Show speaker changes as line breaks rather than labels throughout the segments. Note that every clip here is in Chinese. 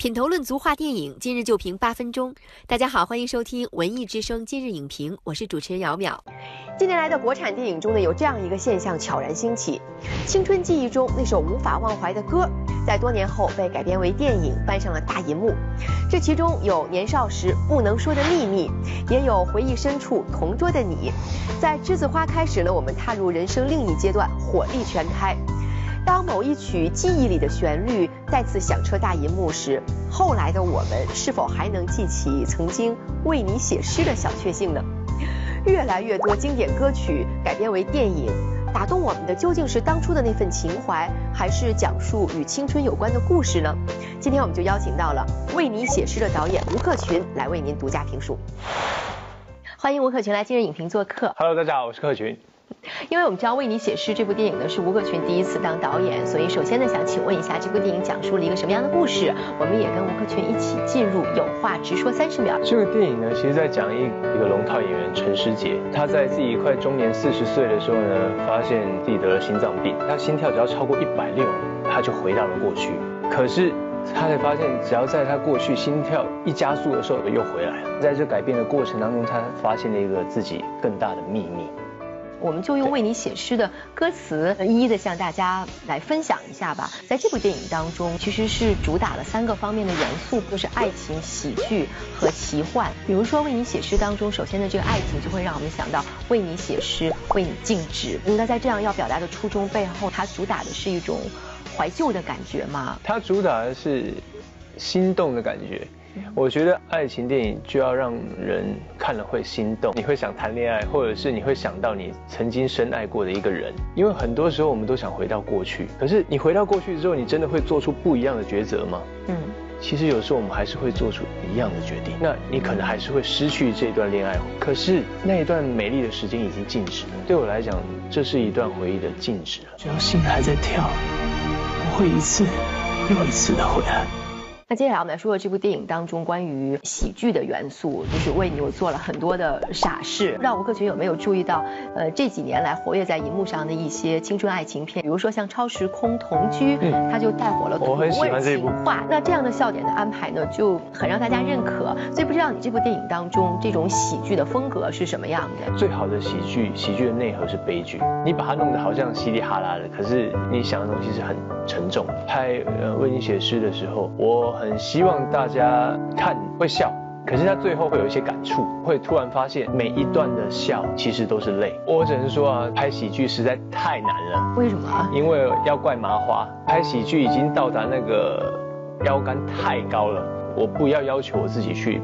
品头论足话电影，今日就评八分钟。大家好，欢迎收听文艺之声今日影评，我是主持人姚淼。近年来的国产电影中呢，有这样一个现象悄然兴起：青春记忆中那首无法忘怀的歌，在多年后被改编为电影，搬上了大银幕。这其中有年少时不能说的秘密，也有回忆深处同桌的你。在栀子花开时呢，我们踏入人生另一阶段，火力全开。当某一曲记忆里的旋律再次响彻大银幕时，后来的我们是否还能记起曾经为你写诗的小确幸呢？越来越多经典歌曲改编为电影，打动我们的究竟是当初的那份情怀，还是讲述与青春有关的故事呢？今天我们就邀请到了为你写诗的导演吴克群来为您独家评述。欢迎吴克群来今日影评做客。
Hello，大家好，我是克群。
因为我们知道《为你写诗》这部电影呢是吴克群第一次当导演，所以首先呢想请问一下，这部电影讲述了一个什么样的故事？我们也跟吴克群一起进入有话直说三十秒。
这个电影呢，其实在讲一一个龙套演员陈诗杰，他在自己快中年四十岁的时候呢，发现自己得了心脏病，他心跳只要超过一百六，他就回到了过去。可是他才发现，只要在他过去心跳一加速的时候，又回来了。在这改变的过程当中，他发现了一个自己更大的秘密。
我们就用为你写诗的歌词，一一的向大家来分享一下吧。在这部电影当中，其实是主打了三个方面的元素，就是爱情、喜剧和奇幻。比如说，为你写诗当中，首先的这个爱情就会让我们想到为你写诗，为你静止。那在这样要表达的初衷背后，它主打的是一种怀旧的感觉吗？
它主打的是心动的感觉。我觉得爱情电影就要让人看了会心动，你会想谈恋爱，或者是你会想到你曾经深爱过的一个人。因为很多时候我们都想回到过去，可是你回到过去之后，你真的会做出不一样的抉择吗？嗯，其实有时候我们还是会做出一样的决定。那你可能还是会失去这段恋爱，可是那一段美丽的时间已经静止了。对我来讲，这是一段回忆的静止。
只要心还在跳，我会一次又一次的回来。
那接下来我们来说说这部电影当中关于喜剧的元素，就是为你我做了很多的傻事。不知道吴克群有没有注意到，呃，这几年来活跃在荧幕上的一些青春爱情片，比如说像《超时空同居》，嗯，它就带火了土味情话。那这样的笑点的安排呢，就很让大家认可。所以不知道你这部电影当中这种喜剧的风格是什么样的？
最好的喜剧，喜剧的内核是悲剧。你把它弄得好像稀里哈啦的，可是你想的东西是很沉重。拍呃为你写诗的时候，我。很希望大家看会笑，可是他最后会有一些感触，会突然发现每一段的笑其实都是泪。我只能说啊，拍喜剧实在太难了。
为什么？
因为要怪麻花，拍喜剧已经到达那个腰杆太高了。我不要要求我自己去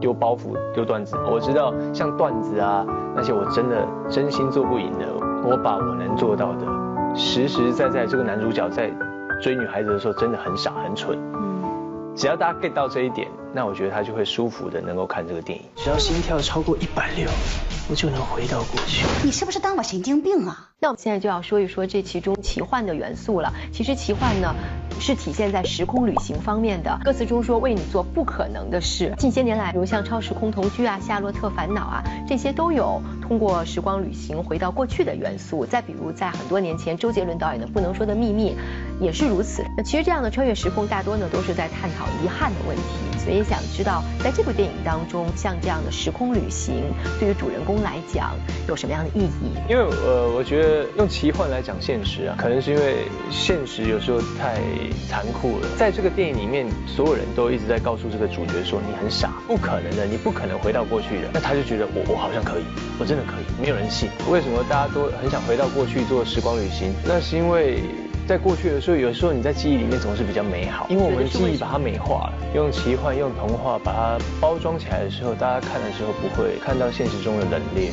丢包袱、丢段子。我知道像段子啊那些，我真的真心做不赢的。我把我能做到的，实实在在这个男主角在追女孩子的时候真的很傻很蠢。只要大家 get 到这一点，那我觉得他就会舒服的能够看这个电影。
只要心跳超过一百六，我就能回到过去。
你是不是当我神经病啊？
那我们现在就要说一说这其中奇幻的元素了。其实奇幻呢，是体现在时空旅行方面的。歌词中说为你做不可能的事。近些年来，比如像超时空同居啊、夏洛特烦恼啊，这些都有通过时光旅行回到过去的元素。再比如在很多年前，周杰伦导演的《不能说的秘密》。也是如此。那其实这样的穿越时空，大多呢都是在探讨遗憾的问题。所以想知道，在这部电影当中，像这样的时空旅行，对于主人公来讲有什么样的意义？
因为呃，我觉得用奇幻来讲现实啊，可能是因为现实有时候太残酷了。在这个电影里面，所有人都一直在告诉这个主角说：“你很傻，不可能的，你不可能回到过去的。”那他就觉得我我好像可以，我真的可以。没有人信。为什么大家都很想回到过去做时光旅行？那是因为。在过去的时候，有时候你在记忆里面总是比较美好，因为我们记忆把它美化了，用奇幻、用童话把它包装起来的时候，大家看的时候不会看到现实中的冷冽。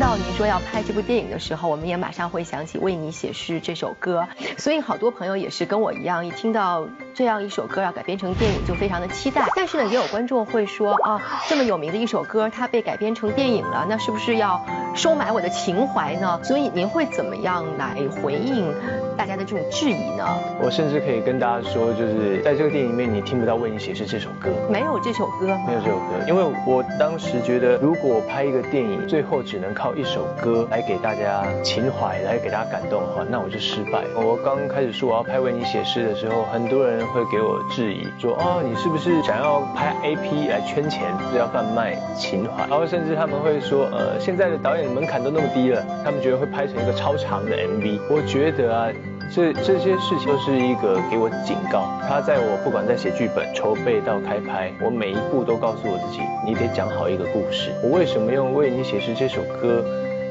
到您说要拍这部电影的时候，我们也马上会想起《为你写诗》这首歌，所以好多朋友也是跟我一样，一听到这样一首歌要改编成电影，就非常的期待。但是呢，也有观众会说啊，这么有名的一首歌，它被改编成电影了，那是不是要收买我的情怀呢？所以您会怎么样来回应大家的这种质疑呢？
我甚至可以跟大家说，就是在这个电影里面，你听不到《为你写诗》这首歌，
没有这首歌，
没有这首歌，因为我当时觉得，如果拍一个电影，最后只能靠一首歌来给大家情怀，来给大家感动的话，那我就失败。我刚开始说我要拍《为你写诗》的时候，很多人会给我质疑，说哦，你是不是想要拍 A P 来圈钱，是要贩卖情怀？然后甚至他们会说，呃，现在的导演门槛都那么低了，他们觉得会拍成一个超长的 M V。我觉得啊。这这些事情都是一个给我警告。他在我不管在写剧本、筹备到开拍，我每一步都告诉我自己，你得讲好一个故事。我为什么用《为你写诗》这首歌？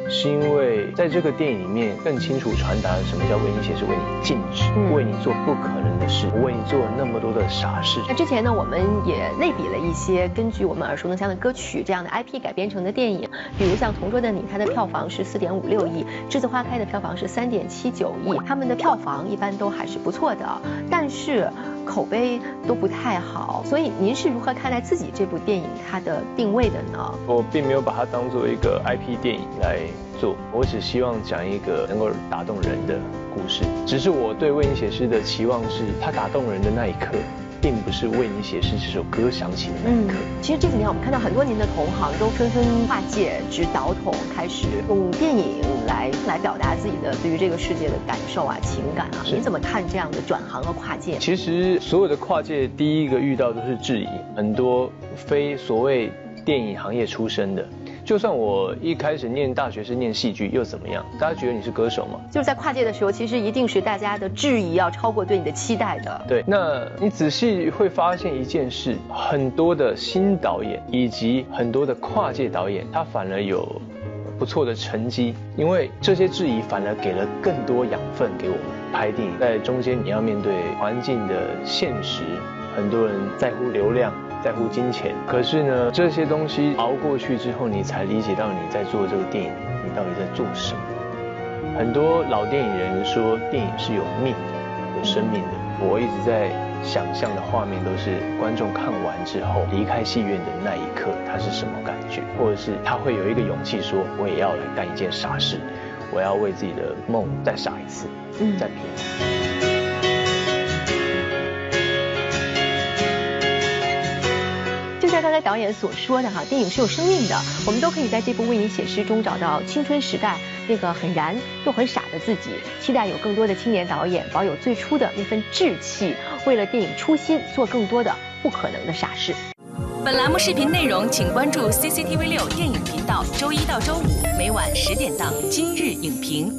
是因为在这个电影里面更清楚传达了什么叫为你写诗，为你静止，为你做不可能的事，为你做了那么多的傻事。
那之前呢，我们也类比了一些根据我们耳熟能详的歌曲这样的 IP 改编成的电影，比如像《同桌的你》，它的票房是四点五六亿，《栀子花开》的票房是三点七九亿，他们的票房一般都还是不错的，但是。口碑都不太好，所以您是如何看待自己这部电影它的定位的呢？
我并没有把它当做一个 IP 电影来做，我只希望讲一个能够打动人的故事。只是我对为你写诗的期望是，它打动人的那一刻。并不是为你写诗这首歌响起的那一刻。
其实这几年我们看到很多您的同行都纷纷跨界，直导筒，开始用电影来来表达自己的对于这个世界的感受啊、情感啊。你怎么看这样的转行和跨界？
其实所有的跨界，第一个遇到都是质疑，很多非所谓电影行业出身的。就算我一开始念大学是念戏剧，又怎么样？大家觉得你是歌手吗？
就是在跨界的时候，其实一定是大家的质疑要超过对你的期待的。
对，那你仔细会发现一件事，很多的新导演以及很多的跨界导演，他反而有不错的成绩，因为这些质疑反而给了更多养分给我们拍电影。在中间你要面对环境的现实，很多人在乎流量。在乎金钱，可是呢，这些东西熬过去之后，你才理解到你在做这个电影，你到底在做什么。很多老电影人说，电影是有命的、有生命的。我一直在想象的画面都是观众看完之后离开戏院的那一刻，他是什么感觉，或者是他会有一个勇气说，我也要来干一件傻事，我要为自己的梦再傻一次，再拼。
刚才导演所说的哈，电影是有生命的，我们都可以在这部为你写诗中找到青春时代那个很燃又很傻的自己。期待有更多的青年导演保有最初的那份志气，为了电影初心做更多的不可能的傻事。
本栏目视频内容，请关注 CCTV 六电影频道，周一到周五每晚十点档《今日影评》。